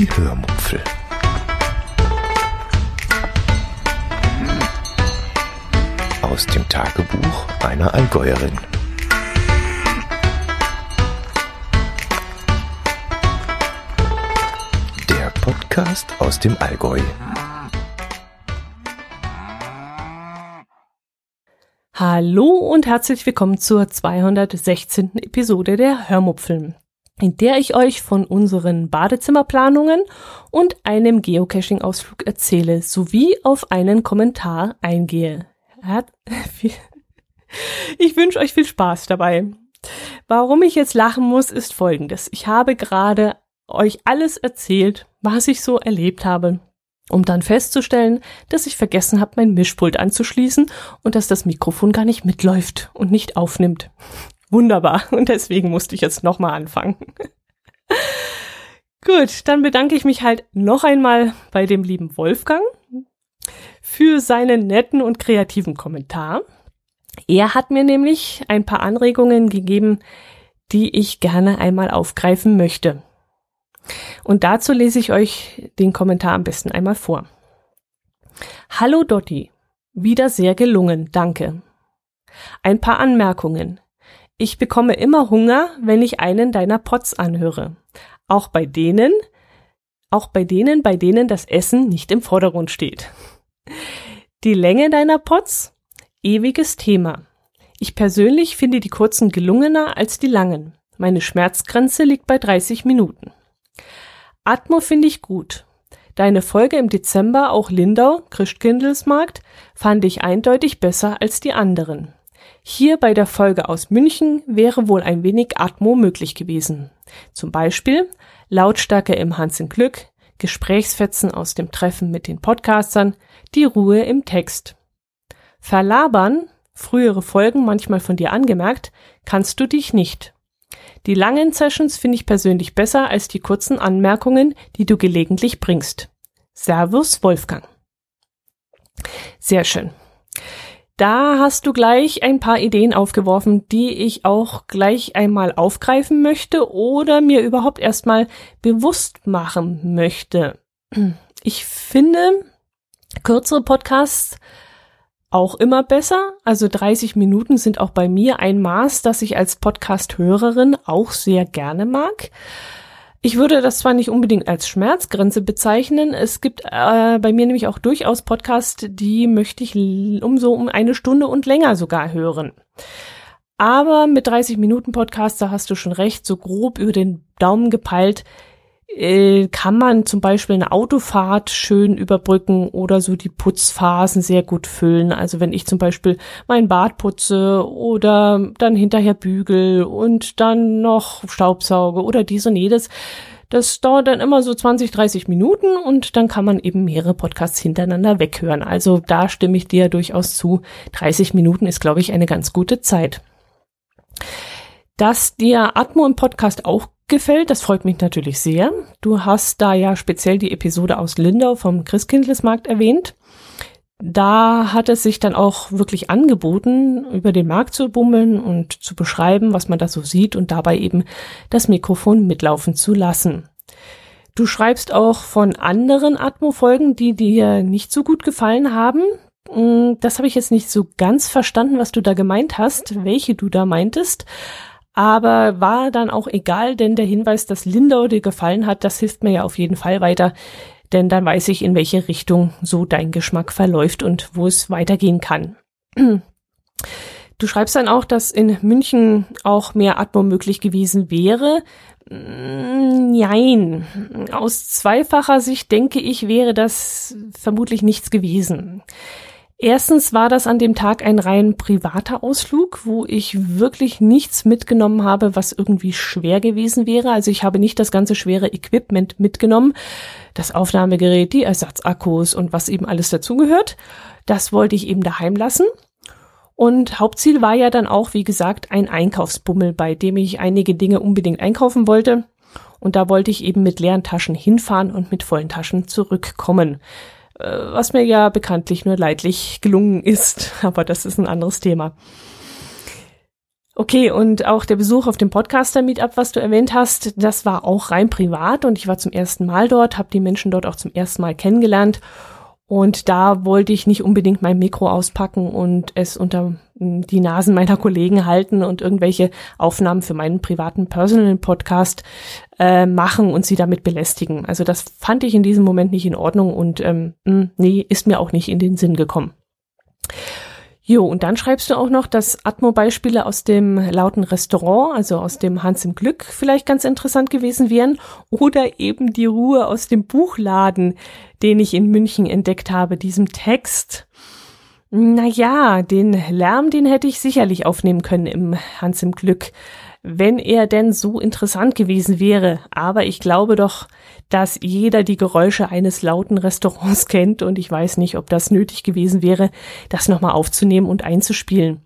Die Hörmupfel. Aus dem Tagebuch einer Allgäuerin. Der Podcast aus dem Allgäu. Hallo und herzlich willkommen zur 216. Episode der Hörmupfeln, in der ich euch von unseren Badezimmerplanungen und einem Geocaching-Ausflug erzähle, sowie auf einen Kommentar eingehe. Ich wünsche euch viel Spaß dabei. Warum ich jetzt lachen muss, ist folgendes. Ich habe gerade euch alles erzählt, was ich so erlebt habe um dann festzustellen, dass ich vergessen habe, mein Mischpult anzuschließen und dass das Mikrofon gar nicht mitläuft und nicht aufnimmt. Wunderbar. Und deswegen musste ich jetzt nochmal anfangen. Gut, dann bedanke ich mich halt noch einmal bei dem lieben Wolfgang für seinen netten und kreativen Kommentar. Er hat mir nämlich ein paar Anregungen gegeben, die ich gerne einmal aufgreifen möchte. Und dazu lese ich euch den Kommentar am besten einmal vor. Hallo Dotti, wieder sehr gelungen, danke. Ein paar Anmerkungen. Ich bekomme immer Hunger, wenn ich einen deiner Pots anhöre. Auch bei denen, auch bei denen, bei denen das Essen nicht im Vordergrund steht. Die Länge deiner Pots? Ewiges Thema. Ich persönlich finde die kurzen gelungener als die langen. Meine Schmerzgrenze liegt bei 30 Minuten. Atmo finde ich gut. Deine Folge im Dezember, auch Lindau, Christkindlesmarkt, fand ich eindeutig besser als die anderen. Hier bei der Folge aus München wäre wohl ein wenig Atmo möglich gewesen. Zum Beispiel Lautstärke im Hans in Glück, Gesprächsfetzen aus dem Treffen mit den Podcastern, die Ruhe im Text. Verlabern, frühere Folgen manchmal von dir angemerkt, kannst du dich nicht. Die langen Sessions finde ich persönlich besser als die kurzen Anmerkungen, die du gelegentlich bringst. Servus, Wolfgang. Sehr schön. Da hast du gleich ein paar Ideen aufgeworfen, die ich auch gleich einmal aufgreifen möchte oder mir überhaupt erstmal bewusst machen möchte. Ich finde, kürzere Podcasts auch immer besser. Also 30 Minuten sind auch bei mir ein Maß, das ich als Podcast-Hörerin auch sehr gerne mag. Ich würde das zwar nicht unbedingt als Schmerzgrenze bezeichnen, es gibt äh, bei mir nämlich auch durchaus Podcasts, die möchte ich um so um eine Stunde und länger sogar hören. Aber mit 30 Minuten Podcast, da hast du schon recht, so grob über den Daumen gepeilt, äh, kann man zum Beispiel eine Autofahrt schön überbrücken oder so die Putzphasen sehr gut füllen. Also wenn ich zum Beispiel mein Bad putze oder dann hinterher bügel und dann noch Staubsauge oder dies und jedes, das dauert dann immer so 20, 30 Minuten und dann kann man eben mehrere Podcasts hintereinander weghören. Also da stimme ich dir durchaus zu. 30 Minuten ist, glaube ich, eine ganz gute Zeit. Dass dir Atmo im Podcast auch gefällt. Das freut mich natürlich sehr. Du hast da ja speziell die Episode aus Lindau vom Christkindlesmarkt erwähnt. Da hat es sich dann auch wirklich angeboten, über den Markt zu bummeln und zu beschreiben, was man da so sieht und dabei eben das Mikrofon mitlaufen zu lassen. Du schreibst auch von anderen Atmo-Folgen, die dir nicht so gut gefallen haben. Hm, das habe ich jetzt nicht so ganz verstanden, was du da gemeint hast, welche du da meintest. Aber war dann auch egal, denn der Hinweis, dass Lindau dir gefallen hat, das hilft mir ja auf jeden Fall weiter. Denn dann weiß ich, in welche Richtung so dein Geschmack verläuft und wo es weitergehen kann. Du schreibst dann auch, dass in München auch mehr Atmo möglich gewesen wäre. Mm, nein. Aus zweifacher Sicht denke ich, wäre das vermutlich nichts gewesen. Erstens war das an dem Tag ein rein privater Ausflug, wo ich wirklich nichts mitgenommen habe, was irgendwie schwer gewesen wäre. Also ich habe nicht das ganze schwere Equipment mitgenommen, das Aufnahmegerät, die Ersatzakkus und was eben alles dazugehört. Das wollte ich eben daheim lassen. Und Hauptziel war ja dann auch, wie gesagt, ein Einkaufsbummel, bei dem ich einige Dinge unbedingt einkaufen wollte. Und da wollte ich eben mit leeren Taschen hinfahren und mit vollen Taschen zurückkommen. Äh, was mir ja bekanntlich nur leidlich gelungen ist, aber das ist ein anderes Thema. Okay, und auch der Besuch auf dem Podcaster-Meetup, was du erwähnt hast, das war auch rein privat und ich war zum ersten Mal dort, habe die Menschen dort auch zum ersten Mal kennengelernt und da wollte ich nicht unbedingt mein Mikro auspacken und es unter die Nasen meiner Kollegen halten und irgendwelche Aufnahmen für meinen privaten Personal Podcast äh, machen und sie damit belästigen. Also das fand ich in diesem Moment nicht in Ordnung und ähm, hm, nee, ist mir auch nicht in den Sinn gekommen. Jo, und dann schreibst du auch noch, dass Atmo-Beispiele aus dem lauten Restaurant, also aus dem Hans im Glück, vielleicht ganz interessant gewesen wären. Oder eben die Ruhe aus dem Buchladen, den ich in München entdeckt habe, diesem Text. Naja, den Lärm, den hätte ich sicherlich aufnehmen können im Hans im Glück wenn er denn so interessant gewesen wäre. Aber ich glaube doch, dass jeder die Geräusche eines lauten Restaurants kennt und ich weiß nicht, ob das nötig gewesen wäre, das nochmal aufzunehmen und einzuspielen.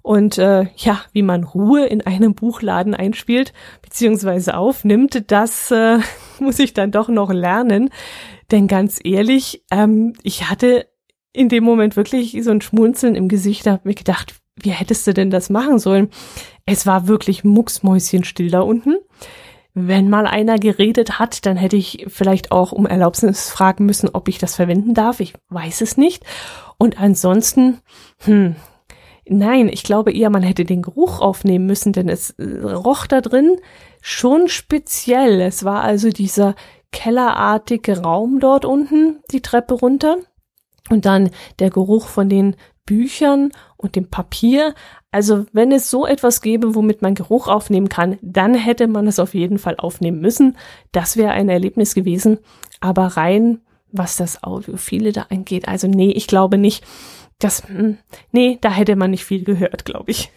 Und äh, ja, wie man Ruhe in einem Buchladen einspielt beziehungsweise aufnimmt, das äh, muss ich dann doch noch lernen. Denn ganz ehrlich, ähm, ich hatte in dem Moment wirklich so ein Schmunzeln im Gesicht, habe mir gedacht, wie hättest du denn das machen sollen? Es war wirklich mucksmäuschenstill da unten. Wenn mal einer geredet hat, dann hätte ich vielleicht auch um Erlaubnis fragen müssen, ob ich das verwenden darf. Ich weiß es nicht. Und ansonsten, hm, nein, ich glaube eher, man hätte den Geruch aufnehmen müssen, denn es äh, roch da drin schon speziell. Es war also dieser kellerartige Raum dort unten, die Treppe runter. Und dann der Geruch von den Büchern und dem Papier. Also wenn es so etwas gäbe, womit man Geruch aufnehmen kann, dann hätte man es auf jeden Fall aufnehmen müssen. Das wäre ein Erlebnis gewesen. Aber rein, was das Audiophile da angeht, also nee, ich glaube nicht, dass, hm, nee, da hätte man nicht viel gehört, glaube ich.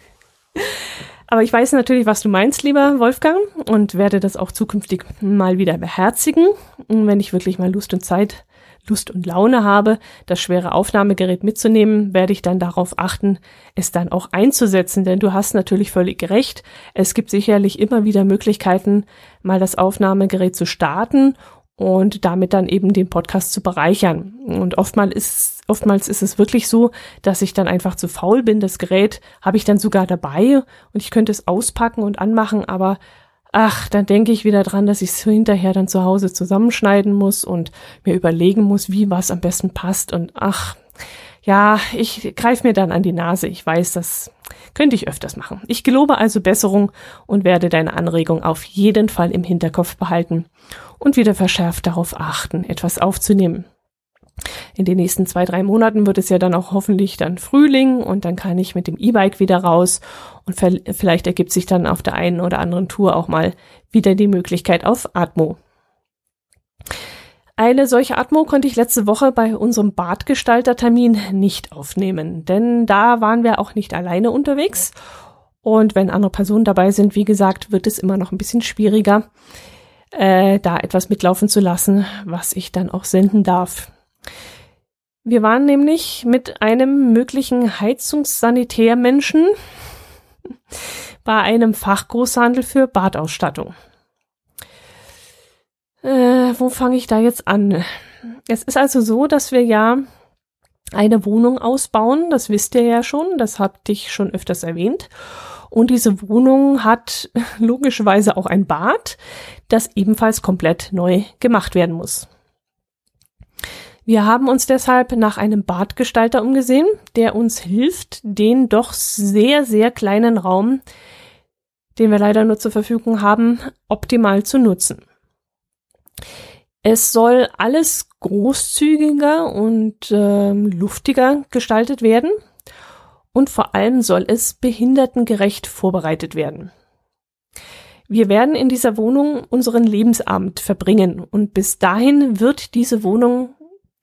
Aber ich weiß natürlich, was du meinst, lieber Wolfgang, und werde das auch zukünftig mal wieder beherzigen, wenn ich wirklich mal Lust und Zeit Lust und Laune habe, das schwere Aufnahmegerät mitzunehmen, werde ich dann darauf achten, es dann auch einzusetzen, denn du hast natürlich völlig recht. Es gibt sicherlich immer wieder Möglichkeiten, mal das Aufnahmegerät zu starten und damit dann eben den Podcast zu bereichern. Und oftmals ist, oftmals ist es wirklich so, dass ich dann einfach zu faul bin. Das Gerät habe ich dann sogar dabei und ich könnte es auspacken und anmachen, aber ach, dann denke ich wieder dran, dass ich es hinterher dann zu Hause zusammenschneiden muss und mir überlegen muss, wie was am besten passt. Und ach, ja, ich greife mir dann an die Nase. Ich weiß, das könnte ich öfters machen. Ich gelobe also Besserung und werde deine Anregung auf jeden Fall im Hinterkopf behalten und wieder verschärft darauf achten, etwas aufzunehmen. In den nächsten zwei, drei Monaten wird es ja dann auch hoffentlich dann Frühling und dann kann ich mit dem E-Bike wieder raus und vielleicht ergibt sich dann auf der einen oder anderen Tour auch mal wieder die Möglichkeit auf Atmo. Eine solche Atmo konnte ich letzte Woche bei unserem Badgestaltertermin nicht aufnehmen, denn da waren wir auch nicht alleine unterwegs. Und wenn andere Personen dabei sind, wie gesagt, wird es immer noch ein bisschen schwieriger, äh, da etwas mitlaufen zu lassen, was ich dann auch senden darf. Wir waren nämlich mit einem möglichen Heizungssanitärmenschen bei einem Fachgroßhandel für Badausstattung. Äh, wo fange ich da jetzt an? Es ist also so, dass wir ja eine Wohnung ausbauen, das wisst ihr ja schon, das habt ich schon öfters erwähnt. Und diese Wohnung hat logischerweise auch ein Bad, das ebenfalls komplett neu gemacht werden muss. Wir haben uns deshalb nach einem Badgestalter umgesehen, der uns hilft, den doch sehr, sehr kleinen Raum, den wir leider nur zur Verfügung haben, optimal zu nutzen. Es soll alles großzügiger und äh, luftiger gestaltet werden und vor allem soll es behindertengerecht vorbereitet werden. Wir werden in dieser Wohnung unseren Lebensabend verbringen und bis dahin wird diese Wohnung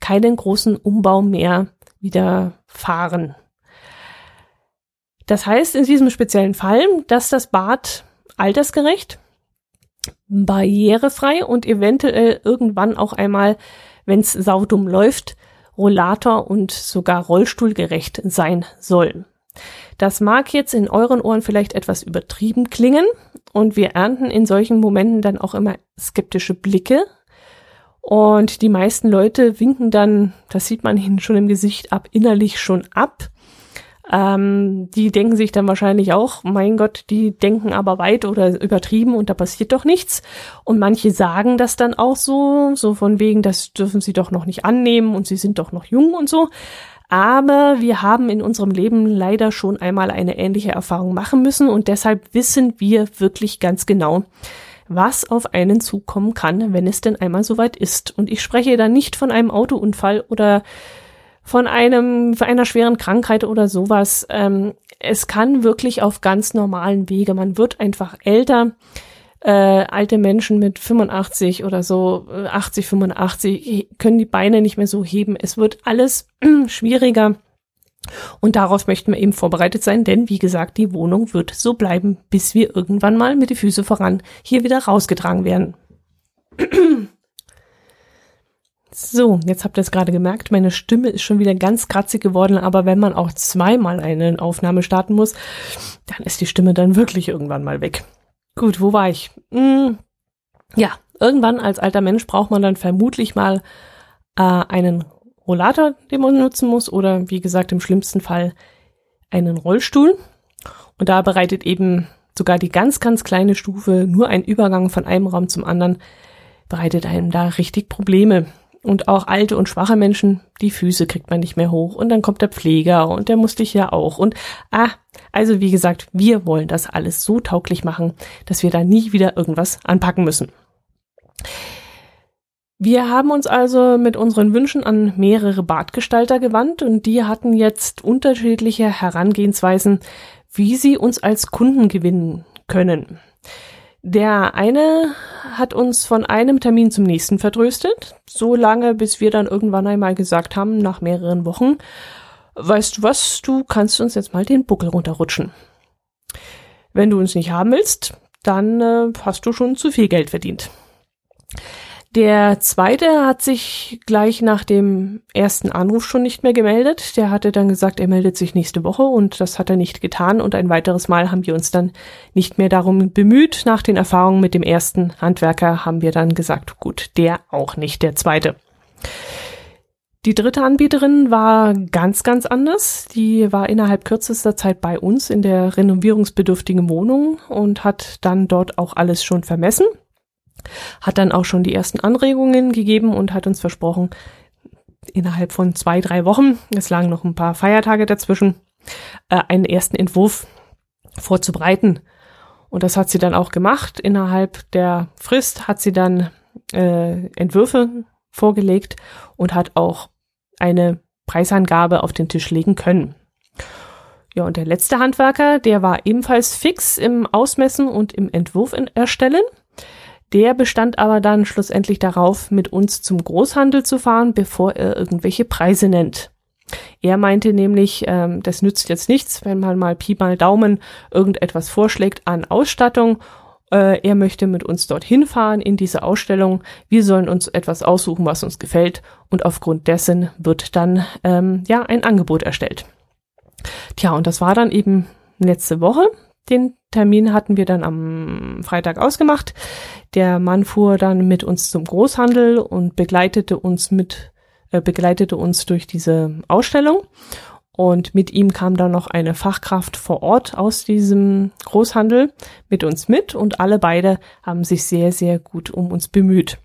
keinen großen Umbau mehr widerfahren. Das heißt in diesem speziellen Fall, dass das Bad altersgerecht, barrierefrei und eventuell irgendwann auch einmal, wenn es saudumm läuft, Rollator und sogar Rollstuhlgerecht sein soll. Das mag jetzt in euren Ohren vielleicht etwas übertrieben klingen und wir ernten in solchen Momenten dann auch immer skeptische Blicke und die meisten Leute winken dann, das sieht man ihnen schon im Gesicht ab, innerlich schon ab. Ähm, die denken sich dann wahrscheinlich auch, mein Gott, die denken aber weit oder übertrieben und da passiert doch nichts. Und manche sagen das dann auch so, so von wegen, das dürfen sie doch noch nicht annehmen und sie sind doch noch jung und so. Aber wir haben in unserem Leben leider schon einmal eine ähnliche Erfahrung machen müssen und deshalb wissen wir wirklich ganz genau, was auf einen zukommen kann, wenn es denn einmal soweit ist. Und ich spreche da nicht von einem Autounfall oder von einem, von einer schweren Krankheit oder sowas. Ähm, es kann wirklich auf ganz normalen Wege. Man wird einfach älter. Äh, alte Menschen mit 85 oder so, 80, äh, 85, können die Beine nicht mehr so heben. Es wird alles schwieriger. Und darauf möchten wir eben vorbereitet sein, denn wie gesagt, die Wohnung wird so bleiben, bis wir irgendwann mal mit die Füße voran hier wieder rausgetragen werden. So, jetzt habt ihr es gerade gemerkt, meine Stimme ist schon wieder ganz kratzig geworden, aber wenn man auch zweimal eine Aufnahme starten muss, dann ist die Stimme dann wirklich irgendwann mal weg. Gut, wo war ich? Hm, ja, irgendwann als alter Mensch braucht man dann vermutlich mal äh, einen Rollator, den man nutzen muss, oder wie gesagt im schlimmsten Fall einen Rollstuhl. Und da bereitet eben sogar die ganz, ganz kleine Stufe, nur ein Übergang von einem Raum zum anderen, bereitet einem da richtig Probleme. Und auch alte und schwache Menschen, die Füße kriegt man nicht mehr hoch. Und dann kommt der Pfleger und der muss dich ja auch. Und ah, also wie gesagt, wir wollen das alles so tauglich machen, dass wir da nie wieder irgendwas anpacken müssen. Wir haben uns also mit unseren Wünschen an mehrere Badgestalter gewandt und die hatten jetzt unterschiedliche Herangehensweisen, wie sie uns als Kunden gewinnen können. Der eine hat uns von einem Termin zum nächsten vertröstet, so lange, bis wir dann irgendwann einmal gesagt haben, nach mehreren Wochen, weißt du was, du kannst uns jetzt mal den Buckel runterrutschen. Wenn du uns nicht haben willst, dann äh, hast du schon zu viel Geld verdient. Der zweite hat sich gleich nach dem ersten Anruf schon nicht mehr gemeldet. Der hatte dann gesagt, er meldet sich nächste Woche und das hat er nicht getan. Und ein weiteres Mal haben wir uns dann nicht mehr darum bemüht. Nach den Erfahrungen mit dem ersten Handwerker haben wir dann gesagt, gut, der auch nicht, der zweite. Die dritte Anbieterin war ganz, ganz anders. Die war innerhalb kürzester Zeit bei uns in der renovierungsbedürftigen Wohnung und hat dann dort auch alles schon vermessen hat dann auch schon die ersten Anregungen gegeben und hat uns versprochen, innerhalb von zwei, drei Wochen, es lagen noch ein paar Feiertage dazwischen, äh, einen ersten Entwurf vorzubereiten. Und das hat sie dann auch gemacht. Innerhalb der Frist hat sie dann äh, Entwürfe vorgelegt und hat auch eine Preisangabe auf den Tisch legen können. Ja, und der letzte Handwerker, der war ebenfalls fix im Ausmessen und im Entwurf erstellen. Der bestand aber dann schlussendlich darauf, mit uns zum Großhandel zu fahren, bevor er irgendwelche Preise nennt. Er meinte nämlich, ähm, das nützt jetzt nichts, wenn man mal Pi mal Daumen irgendetwas vorschlägt an Ausstattung. Äh, er möchte mit uns dorthin fahren in diese Ausstellung. Wir sollen uns etwas aussuchen, was uns gefällt. Und aufgrund dessen wird dann ähm, ja ein Angebot erstellt. Tja, und das war dann eben letzte Woche. Den Termin hatten wir dann am Freitag ausgemacht. Der Mann fuhr dann mit uns zum Großhandel und begleitete uns mit, äh, begleitete uns durch diese Ausstellung. Und mit ihm kam dann noch eine Fachkraft vor Ort aus diesem Großhandel mit uns mit und alle beide haben sich sehr, sehr gut um uns bemüht.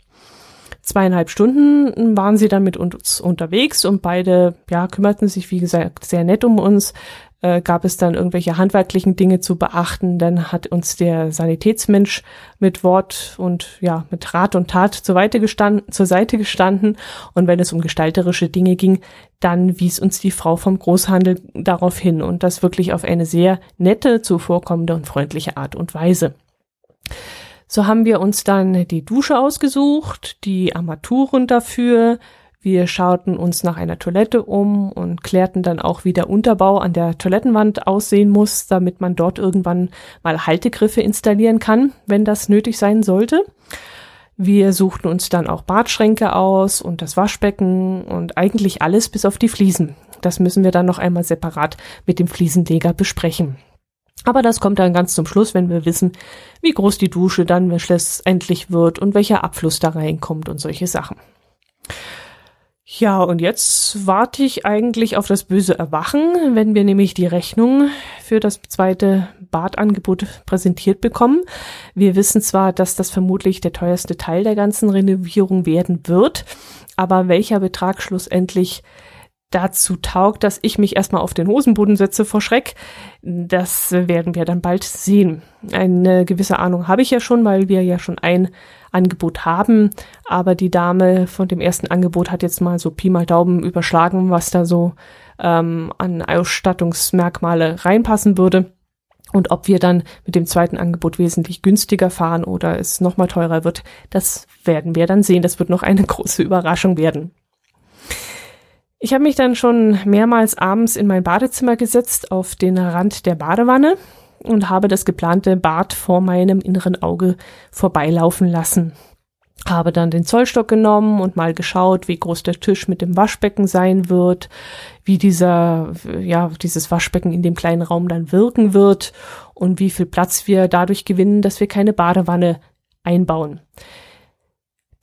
Zweieinhalb Stunden waren sie dann mit uns unterwegs und beide, ja, kümmerten sich, wie gesagt, sehr nett um uns, äh, gab es dann irgendwelche handwerklichen Dinge zu beachten. Dann hat uns der Sanitätsmensch mit Wort und ja, mit Rat und Tat zur, Seite gestanden, zur Seite gestanden. Und wenn es um gestalterische Dinge ging, dann wies uns die Frau vom Großhandel darauf hin und das wirklich auf eine sehr nette, zuvorkommende und freundliche Art und Weise. So haben wir uns dann die Dusche ausgesucht, die Armaturen dafür, wir schauten uns nach einer Toilette um und klärten dann auch, wie der Unterbau an der Toilettenwand aussehen muss, damit man dort irgendwann mal Haltegriffe installieren kann, wenn das nötig sein sollte. Wir suchten uns dann auch Badschränke aus und das Waschbecken und eigentlich alles bis auf die Fliesen. Das müssen wir dann noch einmal separat mit dem Fliesenleger besprechen. Aber das kommt dann ganz zum Schluss, wenn wir wissen, wie groß die Dusche dann schlussendlich wird und welcher Abfluss da reinkommt und solche Sachen. Ja, und jetzt warte ich eigentlich auf das böse Erwachen, wenn wir nämlich die Rechnung für das zweite Badangebot präsentiert bekommen. Wir wissen zwar, dass das vermutlich der teuerste Teil der ganzen Renovierung werden wird, aber welcher Betrag schlussendlich dazu taugt, dass ich mich erstmal auf den Hosenboden setze vor Schreck, das werden wir dann bald sehen. Eine gewisse Ahnung habe ich ja schon, weil wir ja schon ein Angebot haben, aber die Dame von dem ersten Angebot hat jetzt mal so Pi mal Daumen überschlagen, was da so ähm, an Ausstattungsmerkmale reinpassen würde. Und ob wir dann mit dem zweiten Angebot wesentlich günstiger fahren oder es nochmal teurer wird, das werden wir dann sehen. Das wird noch eine große Überraschung werden. Ich habe mich dann schon mehrmals abends in mein Badezimmer gesetzt auf den Rand der Badewanne und habe das geplante Bad vor meinem inneren Auge vorbeilaufen lassen. Habe dann den Zollstock genommen und mal geschaut, wie groß der Tisch mit dem Waschbecken sein wird, wie dieser, ja, dieses Waschbecken in dem kleinen Raum dann wirken wird und wie viel Platz wir dadurch gewinnen, dass wir keine Badewanne einbauen.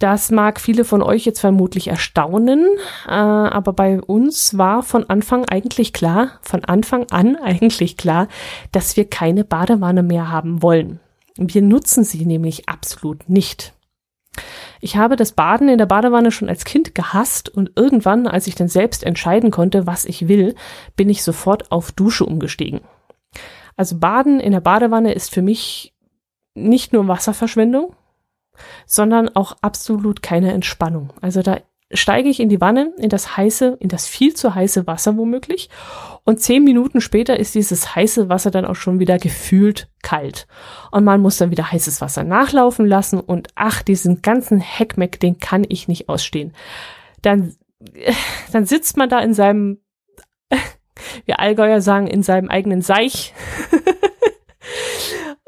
Das mag viele von euch jetzt vermutlich erstaunen, äh, aber bei uns war von Anfang eigentlich klar, von Anfang an eigentlich klar, dass wir keine Badewanne mehr haben wollen. Wir nutzen sie nämlich absolut nicht. Ich habe das Baden in der Badewanne schon als Kind gehasst und irgendwann, als ich dann selbst entscheiden konnte, was ich will, bin ich sofort auf Dusche umgestiegen. Also Baden in der Badewanne ist für mich nicht nur Wasserverschwendung, sondern auch absolut keine Entspannung. Also da steige ich in die Wanne, in das heiße, in das viel zu heiße Wasser womöglich. Und zehn Minuten später ist dieses heiße Wasser dann auch schon wieder gefühlt kalt. Und man muss dann wieder heißes Wasser nachlaufen lassen. Und ach, diesen ganzen Heckmeck, den kann ich nicht ausstehen. Dann, dann sitzt man da in seinem, wir Allgäuer sagen, in seinem eigenen Seich.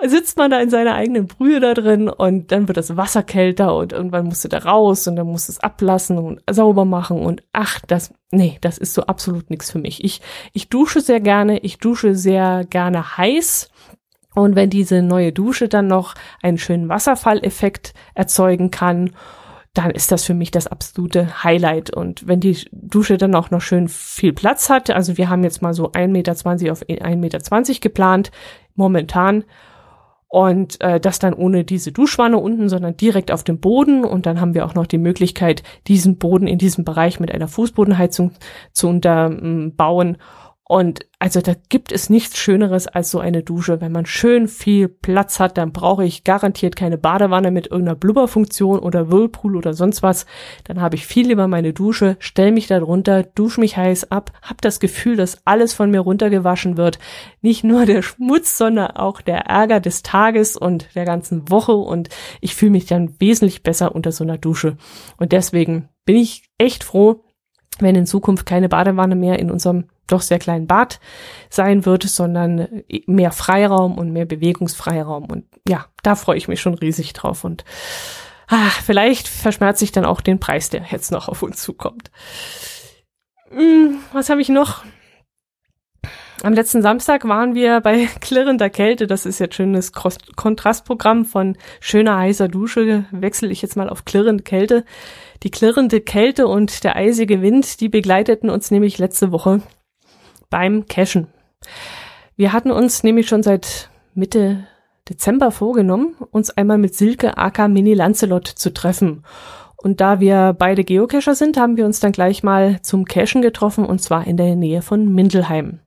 sitzt man da in seiner eigenen Brühe da drin und dann wird das Wasser kälter und irgendwann musst du da raus und dann musst du es ablassen und sauber machen und ach, das, nee, das ist so absolut nichts für mich. Ich, ich dusche sehr gerne, ich dusche sehr gerne heiß. Und wenn diese neue Dusche dann noch einen schönen Wasserfalleffekt erzeugen kann, dann ist das für mich das absolute Highlight. Und wenn die Dusche dann auch noch schön viel Platz hat, also wir haben jetzt mal so 1,20 Meter auf 1,20 Meter geplant, momentan, und äh, das dann ohne diese Duschwanne unten, sondern direkt auf dem Boden. Und dann haben wir auch noch die Möglichkeit, diesen Boden in diesem Bereich mit einer Fußbodenheizung zu unterbauen. Und also da gibt es nichts Schöneres als so eine Dusche. Wenn man schön viel Platz hat, dann brauche ich garantiert keine Badewanne mit irgendeiner Blubberfunktion oder Whirlpool oder sonst was. Dann habe ich viel lieber meine Dusche, stell mich da drunter, dusche mich heiß ab, habe das Gefühl, dass alles von mir runtergewaschen wird. Nicht nur der Schmutz, sondern auch der Ärger des Tages und der ganzen Woche. Und ich fühle mich dann wesentlich besser unter so einer Dusche. Und deswegen bin ich echt froh, wenn in Zukunft keine Badewanne mehr in unserem doch sehr kleinen Bad sein wird, sondern mehr Freiraum und mehr Bewegungsfreiraum. Und ja, da freue ich mich schon riesig drauf. Und ah, vielleicht verschmerzt sich dann auch den Preis, der jetzt noch auf uns zukommt. Hm, was habe ich noch? Am letzten Samstag waren wir bei klirrender Kälte. Das ist jetzt schönes Kontrastprogramm von schöner heißer Dusche. Wechsle ich jetzt mal auf klirrende Kälte. Die klirrende Kälte und der eisige Wind, die begleiteten uns nämlich letzte Woche beim Cashen. Wir hatten uns nämlich schon seit Mitte Dezember vorgenommen, uns einmal mit Silke aka Mini Lancelot zu treffen. Und da wir beide Geocacher sind, haben wir uns dann gleich mal zum Cachen getroffen und zwar in der Nähe von Mindelheim.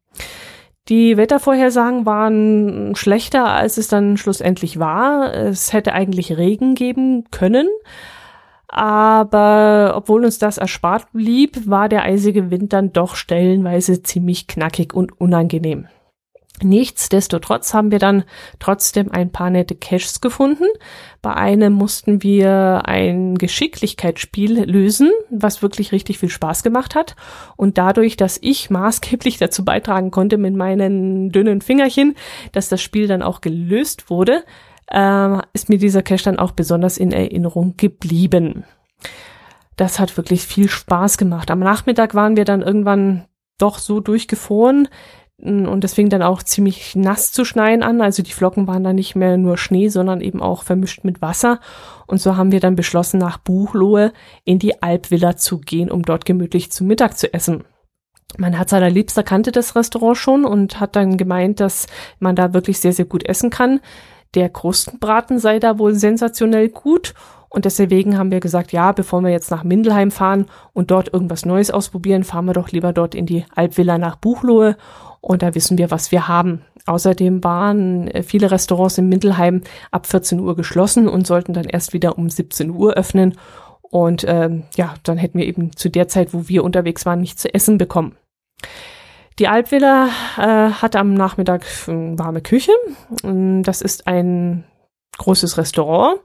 Die Wettervorhersagen waren schlechter, als es dann schlussendlich war. Es hätte eigentlich Regen geben können, aber obwohl uns das erspart blieb, war der eisige Wind dann doch stellenweise ziemlich knackig und unangenehm. Nichtsdestotrotz haben wir dann trotzdem ein paar nette Caches gefunden. Bei einem mussten wir ein Geschicklichkeitsspiel lösen, was wirklich richtig viel Spaß gemacht hat. Und dadurch, dass ich maßgeblich dazu beitragen konnte mit meinen dünnen Fingerchen, dass das Spiel dann auch gelöst wurde, äh, ist mir dieser Cache dann auch besonders in Erinnerung geblieben. Das hat wirklich viel Spaß gemacht. Am Nachmittag waren wir dann irgendwann doch so durchgefroren, Und es fing dann auch ziemlich nass zu schneien an. Also die Flocken waren dann nicht mehr nur Schnee, sondern eben auch vermischt mit Wasser. Und so haben wir dann beschlossen, nach Buchlohe in die Alpvilla zu gehen, um dort gemütlich zu Mittag zu essen. Mein Herz allerliebster kannte das Restaurant schon und hat dann gemeint, dass man da wirklich sehr, sehr gut essen kann. Der Krustenbraten sei da wohl sensationell gut. Und deswegen haben wir gesagt, ja, bevor wir jetzt nach Mindelheim fahren und dort irgendwas Neues ausprobieren, fahren wir doch lieber dort in die Alpvilla nach Buchlohe und da wissen wir, was wir haben. Außerdem waren äh, viele Restaurants in Mindelheim ab 14 Uhr geschlossen und sollten dann erst wieder um 17 Uhr öffnen. Und ähm, ja, dann hätten wir eben zu der Zeit, wo wir unterwegs waren, nichts zu essen bekommen. Die Alpvilla äh, hat am Nachmittag äh, warme Küche. Das ist ein großes Restaurant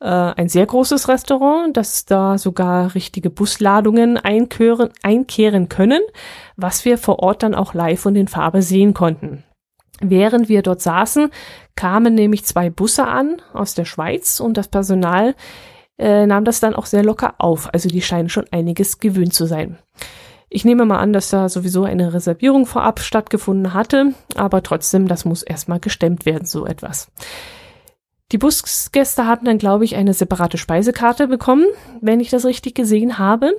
äh, ein sehr großes Restaurant, dass da sogar richtige Busladungen einkehren, einkehren können, was wir vor Ort dann auch live und in Farbe sehen konnten. Während wir dort saßen, kamen nämlich zwei Busse an aus der Schweiz und das Personal äh, nahm das dann auch sehr locker auf. Also die scheinen schon einiges gewöhnt zu sein. Ich nehme mal an, dass da sowieso eine Reservierung vorab stattgefunden hatte, aber trotzdem, das muss erstmal gestemmt werden, so etwas. Die Busgäste haben dann, glaube ich, eine separate Speisekarte bekommen, wenn ich das richtig gesehen habe,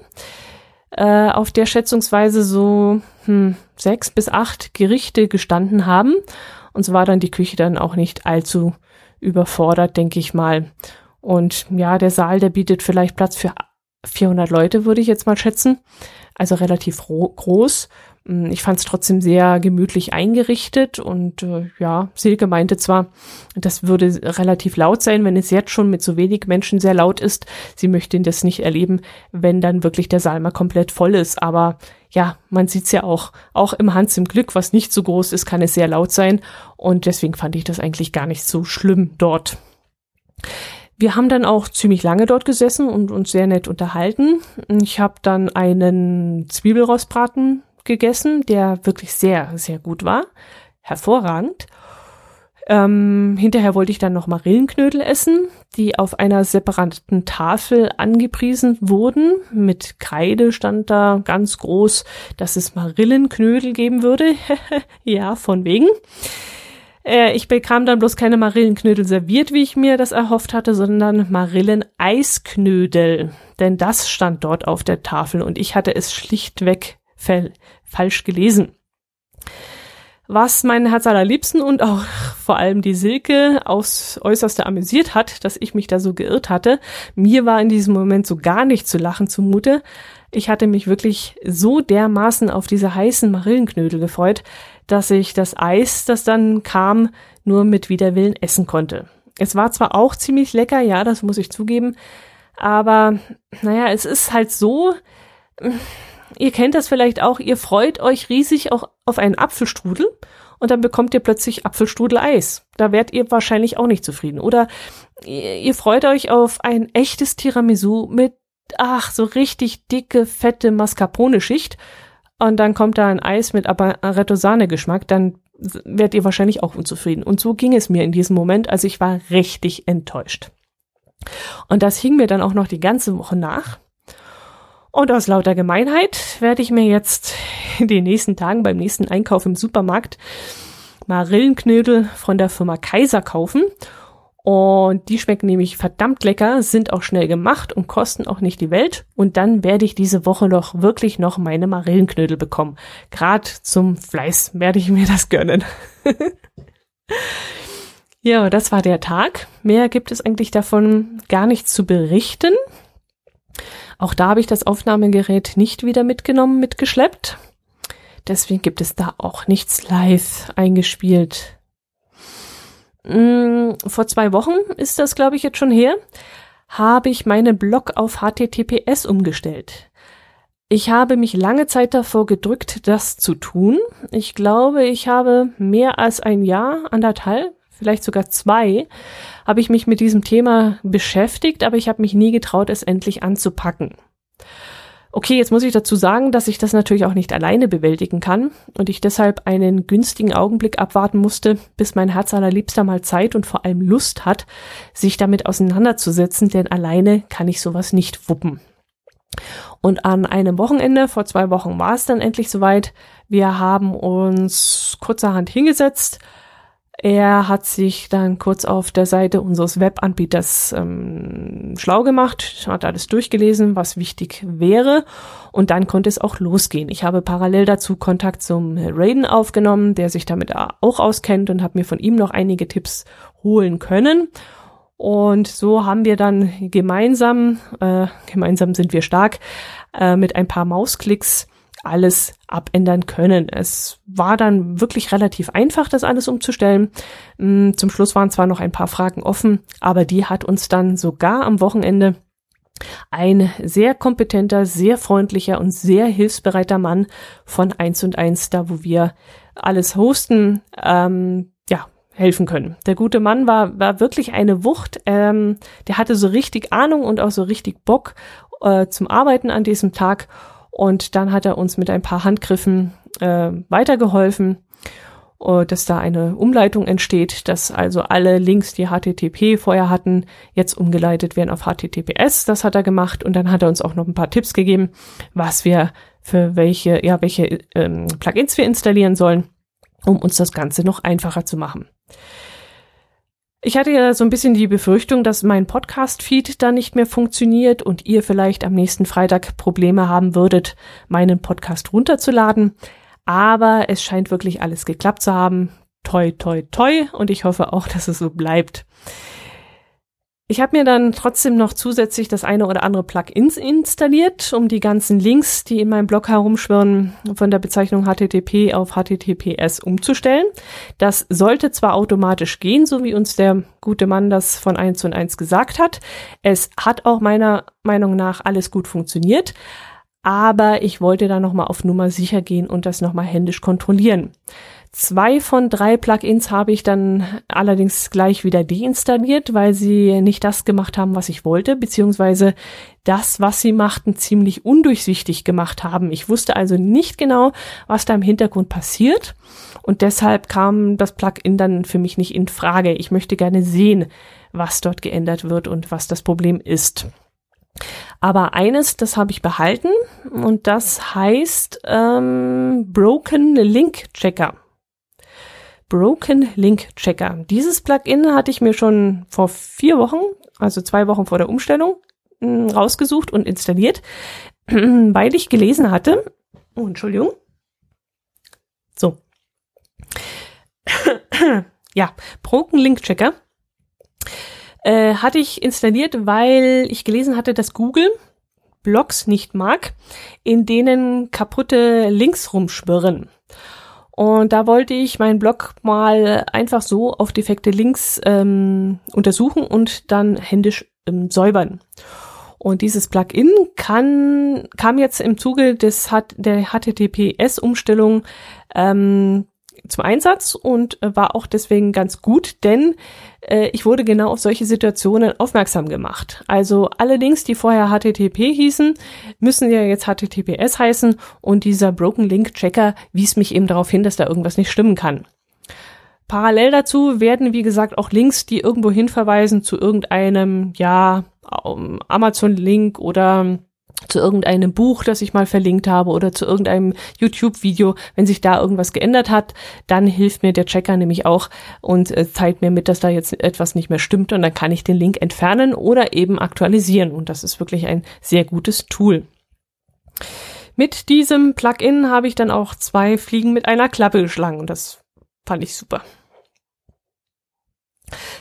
äh, auf der schätzungsweise so hm, sechs bis acht Gerichte gestanden haben. Und so war dann die Küche dann auch nicht allzu überfordert, denke ich mal. Und ja, der Saal, der bietet vielleicht Platz für 400 Leute, würde ich jetzt mal schätzen. Also relativ groß. Hm, ich fand es trotzdem sehr gemütlich eingerichtet und äh, ja, Silke meinte zwar, das würde relativ laut sein, wenn es jetzt schon mit so wenig Menschen sehr laut ist. Sie möchte das nicht erleben, wenn dann wirklich der Saal mal komplett voll ist. Aber ja, man sieht's ja auch. Auch im Hans im Glück, was nicht so groß ist, kann es sehr laut sein. Und deswegen fand ich das eigentlich gar nicht so schlimm dort. Wir haben dann auch ziemlich lange dort gesessen und uns sehr nett unterhalten. Ich habe dann einen Zwiebelrostbraten gegessen, der wirklich sehr, sehr gut war. Hervorragend. Ähm, hinterher wollte ich dann noch Marillenknödel essen, die auf einer separaten Tafel angepriesen wurden. Mit Kreide stand da ganz groß, dass es Marillenknödel geben würde. ja, von wegen. Äh, ich bekam dann bloß keine Marillenknödel serviert, wie ich mir das erhofft hatte, sondern Marilleneisknödel. Denn das stand dort auf der Tafel und ich hatte es schlichtweg falsch gelesen. Was mein Herz allerliebsten und auch vor allem die Silke aus äußerste amüsiert hat, dass ich mich da so geirrt hatte. Mir war in diesem Moment so gar nicht zu lachen zumute. Ich hatte mich wirklich so dermaßen auf diese heißen Marillenknödel gefreut, dass ich das Eis, das dann kam, nur mit Widerwillen essen konnte. Es war zwar auch ziemlich lecker, ja, das muss ich zugeben, aber naja, es ist halt so, Ihr kennt das vielleicht auch, ihr freut euch riesig auch auf einen Apfelstrudel und dann bekommt ihr plötzlich Apfelstrudel-Eis. Da werdet ihr wahrscheinlich auch nicht zufrieden. Oder ihr freut euch auf ein echtes Tiramisu mit, ach, so richtig dicke, fette Mascarpone-Schicht und dann kommt da ein Eis mit Amaretto-Sahne-Geschmack, dann werdet ihr wahrscheinlich auch unzufrieden. Und so ging es mir in diesem Moment, also ich war richtig enttäuscht. Und das hing mir dann auch noch die ganze Woche nach. Und aus lauter Gemeinheit werde ich mir jetzt in den nächsten Tagen beim nächsten Einkauf im Supermarkt Marillenknödel von der Firma Kaiser kaufen. Und die schmecken nämlich verdammt lecker, sind auch schnell gemacht und kosten auch nicht die Welt. Und dann werde ich diese Woche noch wirklich noch meine Marillenknödel bekommen. Gerade zum Fleiß werde ich mir das gönnen. ja, das war der Tag. Mehr gibt es eigentlich davon gar nichts zu berichten. Auch da habe ich das Aufnahmegerät nicht wieder mitgenommen, mitgeschleppt. Deswegen gibt es da auch nichts live eingespielt. Hm, vor zwei Wochen ist das, glaube ich, jetzt schon her, habe ich meinen Blog auf HTTPS umgestellt. Ich habe mich lange Zeit davor gedrückt, das zu tun. Ich glaube, ich habe mehr als ein Jahr, anderthalb, vielleicht sogar zwei, habe ich mich mit diesem Thema beschäftigt, aber ich habe mich nie getraut, es endlich anzupacken. Okay, jetzt muss ich dazu sagen, dass ich das natürlich auch nicht alleine bewältigen kann und ich deshalb einen günstigen Augenblick abwarten musste, bis mein Herz allerliebster mal Zeit und vor allem Lust hat, sich damit auseinanderzusetzen, denn alleine kann ich sowas nicht wuppen. Und an einem Wochenende, vor zwei Wochen war es dann endlich soweit, Wir haben uns kurzerhand hingesetzt. Er hat sich dann kurz auf der Seite unseres Webanbieters ähm, schlau gemacht, hat alles durchgelesen, was wichtig wäre und dann konnte es auch losgehen. Ich habe parallel dazu Kontakt zum Raiden aufgenommen, der sich damit auch auskennt und habe mir von ihm noch einige Tipps holen können. Und so haben wir dann gemeinsam, äh, gemeinsam sind wir stark, äh, mit ein paar Mausklicks alles abändern können. Es war dann wirklich relativ einfach, das alles umzustellen. Mm, zum Schluss waren zwar noch ein paar Fragen offen, aber die hat uns dann sogar am Wochenende ein sehr kompetenter, sehr freundlicher und sehr hilfsbereiter Mann von eins und eins, da wo wir alles hosten, ähm, ja, helfen können. Der gute Mann war, war wirklich eine Wucht. Ähm, der hatte so richtig Ahnung und auch so richtig Bock äh, zum Arbeiten an diesem Tag und dann hat er uns mit ein paar Handgriffen äh, weitergeholfen, äh, dass da eine Umleitung entsteht, dass also alle Links, die HTTP vorher hatten, jetzt umgeleitet werden auf HTTPS. Das hat er gemacht und dann hat er uns auch noch ein paar Tipps gegeben, was wir für welche, ja, welche ähm, Plugins wir installieren sollen, um uns das Ganze noch einfacher zu machen. Ich hatte ja so ein bisschen die Befürchtung, dass mein Podcast-Feed da nicht mehr funktioniert und ihr vielleicht am nächsten Freitag Probleme haben würdet, meinen Podcast runterzuladen. Aber es scheint wirklich alles geklappt zu haben. Toi, toi, toi. Und ich hoffe auch, dass es so bleibt. Ich habe mir dann trotzdem noch zusätzlich das eine oder andere Plugin installiert, um die ganzen Links, die in meinem Blog herumschwirren, von der Bezeichnung HTTP auf HTTPS umzustellen. Das sollte zwar automatisch gehen, so wie uns der gute Mann das von eins und eins gesagt hat. Es hat auch meiner Meinung nach alles gut funktioniert, aber ich wollte da nochmal auf Nummer sicher gehen und das nochmal händisch kontrollieren. Zwei von drei Plugins habe ich dann allerdings gleich wieder deinstalliert, weil sie nicht das gemacht haben, was ich wollte, beziehungsweise das, was sie machten, ziemlich undurchsichtig gemacht haben. Ich wusste also nicht genau, was da im Hintergrund passiert und deshalb kam das Plugin dann für mich nicht in Frage. Ich möchte gerne sehen, was dort geändert wird und was das Problem ist. Aber eines, das habe ich behalten und das heißt ähm, Broken Link Checker. Broken Link Checker. Dieses Plugin hatte ich mir schon vor vier Wochen, also zwei Wochen vor der Umstellung, hm, rausgesucht und installiert, weil ich gelesen hatte, oh, Entschuldigung, so, ja, Broken Link Checker äh, hatte ich installiert, weil ich gelesen hatte, dass Google Blogs nicht mag, in denen kaputte Links rumschwirren. Und da wollte ich meinen Blog mal einfach so auf defekte Links ähm, untersuchen und dann händisch ähm, säubern. Und dieses Plugin kann, kam jetzt im Zuge des, der HTTPS-Umstellung ähm, zum Einsatz und äh, war auch deswegen ganz gut, denn äh, ich wurde genau auf solche Situationen aufmerksam gemacht. Also alle Links, die vorher HTTP hießen, müssen ja jetzt HTTPS heißen und dieser Broken Link Checker wies mich eben darauf hin, dass da irgendwas nicht stimmen kann. Parallel dazu werden, wie gesagt, auch Links, die irgendwo hinverweisen zu irgendeinem, ja, Amazon-Link oder zu irgendeinem Buch, das ich mal verlinkt habe oder zu irgendeinem YouTube-Video, wenn sich da irgendwas geändert hat, dann hilft mir der Checker nämlich auch und äh, zeigt mir mit, dass da jetzt etwas nicht mehr stimmt und dann kann ich den Link entfernen oder eben aktualisieren und das ist wirklich ein sehr gutes Tool. Mit diesem Plugin habe ich dann auch zwei Fliegen mit einer Klappe geschlagen und das fand ich super.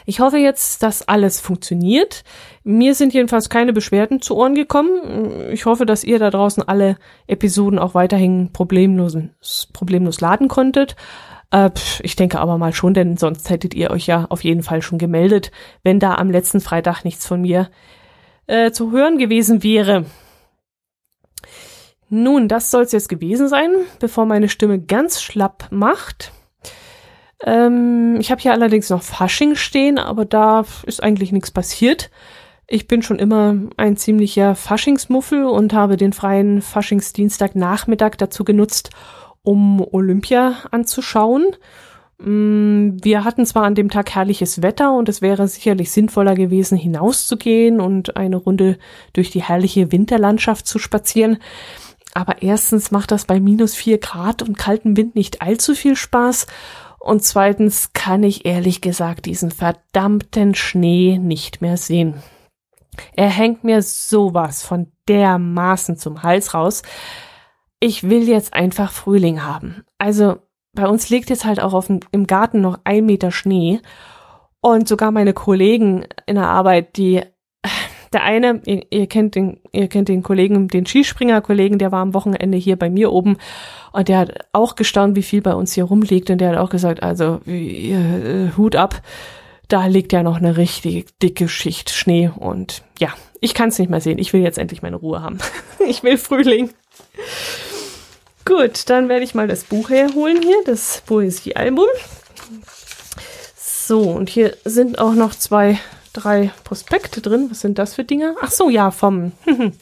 Ich hoffe jetzt, dass alles funktioniert. Mir sind jedenfalls keine Beschwerden zu Ohren gekommen. Ich hoffe, dass ihr da draußen alle Episoden auch weiterhin problemlos, problemlos laden konntet. Äh, ich denke aber mal schon, denn sonst hättet ihr euch ja auf jeden Fall schon gemeldet, wenn da am letzten Freitag nichts von mir äh, zu hören gewesen wäre. Nun, das soll es jetzt gewesen sein, bevor meine Stimme ganz schlapp macht. Ähm, ich habe hier allerdings noch Fasching stehen, aber da ist eigentlich nichts passiert. Ich bin schon immer ein ziemlicher Faschingsmuffel und habe den freien Faschingsdienstagnachmittag dazu genutzt, um Olympia anzuschauen. Mm, wir hatten zwar an dem Tag herrliches Wetter und es wäre sicherlich sinnvoller gewesen, hinauszugehen und eine Runde durch die herrliche Winterlandschaft zu spazieren. aber erstens macht das bei minus vier Grad und kaltem Wind nicht allzu viel Spaß. Und zweitens kann ich ehrlich gesagt diesen verdammten Schnee nicht mehr sehen. Er hängt mir sowas von dermaßen zum Hals raus. Ich will jetzt einfach Frühling haben. Also bei uns liegt jetzt halt auch auf dem, im Garten noch ein Meter Schnee. Und sogar meine Kollegen in der Arbeit, die der eine, ihr, ihr, kennt den, ihr kennt den Kollegen, den Skispringer-Kollegen, der war am Wochenende hier bei mir oben und der hat auch gestaunt, wie viel bei uns hier rumliegt und der hat auch gesagt, also äh, Hut ab, da liegt ja noch eine richtig dicke Schicht Schnee und ja, ich kann es nicht mehr sehen. Ich will jetzt endlich meine Ruhe haben. ich will Frühling. Gut, dann werde ich mal das Buch herholen hier, das Poesiealbum. So, und hier sind auch noch zwei drei Prospekte drin. Was sind das für Dinge? Ach so, ja, vom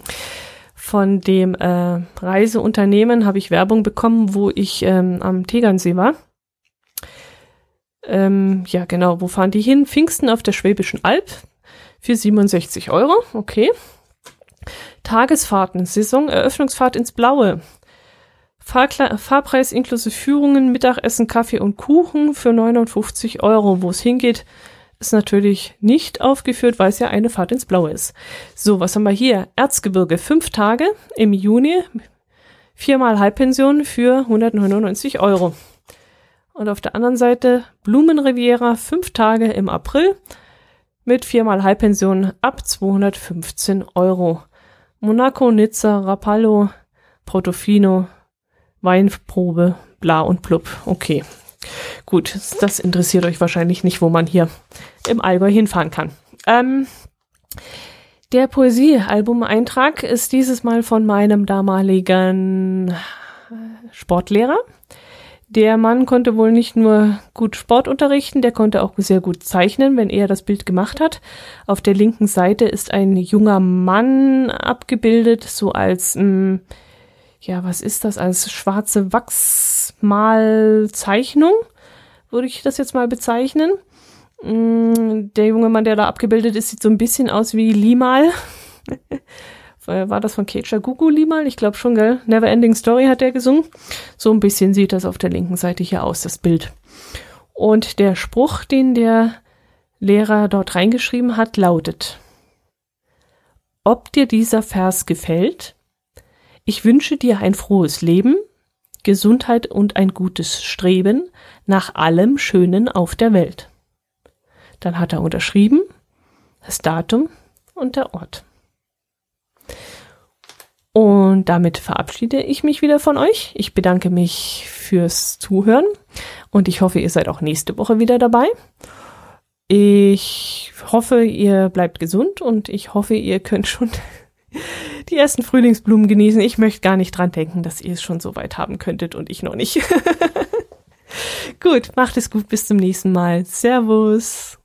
von dem äh, Reiseunternehmen habe ich Werbung bekommen, wo ich ähm, am Tegernsee war. Ähm, ja, genau, wo fahren die hin? Pfingsten auf der Schwäbischen Alb für 67 Euro. Okay. Tagesfahrten, Saison, Eröffnungsfahrt ins Blaue. Fahrkle Fahrpreis inklusive Führungen, Mittagessen, Kaffee und Kuchen für 59 Euro. Wo es hingeht, ist natürlich nicht aufgeführt, weil es ja eine Fahrt ins Blaue ist. So, was haben wir hier? Erzgebirge, fünf Tage im Juni, viermal Halbpension für 199 Euro. Und auf der anderen Seite Blumenriviera, fünf Tage im April mit viermal Halbpension ab 215 Euro. Monaco, Nizza, Rapallo, Portofino, Weinprobe, bla und blub. Okay. Gut, das interessiert euch wahrscheinlich nicht, wo man hier im Allgäu hinfahren kann. Ähm, der Poesiealbum-Eintrag ist dieses Mal von meinem damaligen Sportlehrer. Der Mann konnte wohl nicht nur gut Sport unterrichten, der konnte auch sehr gut zeichnen, wenn er das Bild gemacht hat. Auf der linken Seite ist ein junger Mann abgebildet, so als, mh, mm, ja, was ist das, als schwarze Wachsmalzeichnung würde ich das jetzt mal bezeichnen. Mm, der junge Mann, der da abgebildet ist, sieht so ein bisschen aus wie Limal. War das von Kecha Gugu Limal? Ich glaube schon, gell? Never Ending Story hat er gesungen. So ein bisschen sieht das auf der linken Seite hier aus, das Bild. Und der Spruch, den der Lehrer dort reingeschrieben hat, lautet, ob dir dieser Vers gefällt, ich wünsche dir ein frohes Leben, Gesundheit und ein gutes Streben nach allem Schönen auf der Welt. Dann hat er unterschrieben, das Datum und der Ort. Und damit verabschiede ich mich wieder von euch. Ich bedanke mich fürs Zuhören und ich hoffe, ihr seid auch nächste Woche wieder dabei. Ich hoffe, ihr bleibt gesund und ich hoffe, ihr könnt schon die ersten Frühlingsblumen genießen. Ich möchte gar nicht dran denken, dass ihr es schon so weit haben könntet und ich noch nicht. gut, macht es gut, bis zum nächsten Mal. Servus.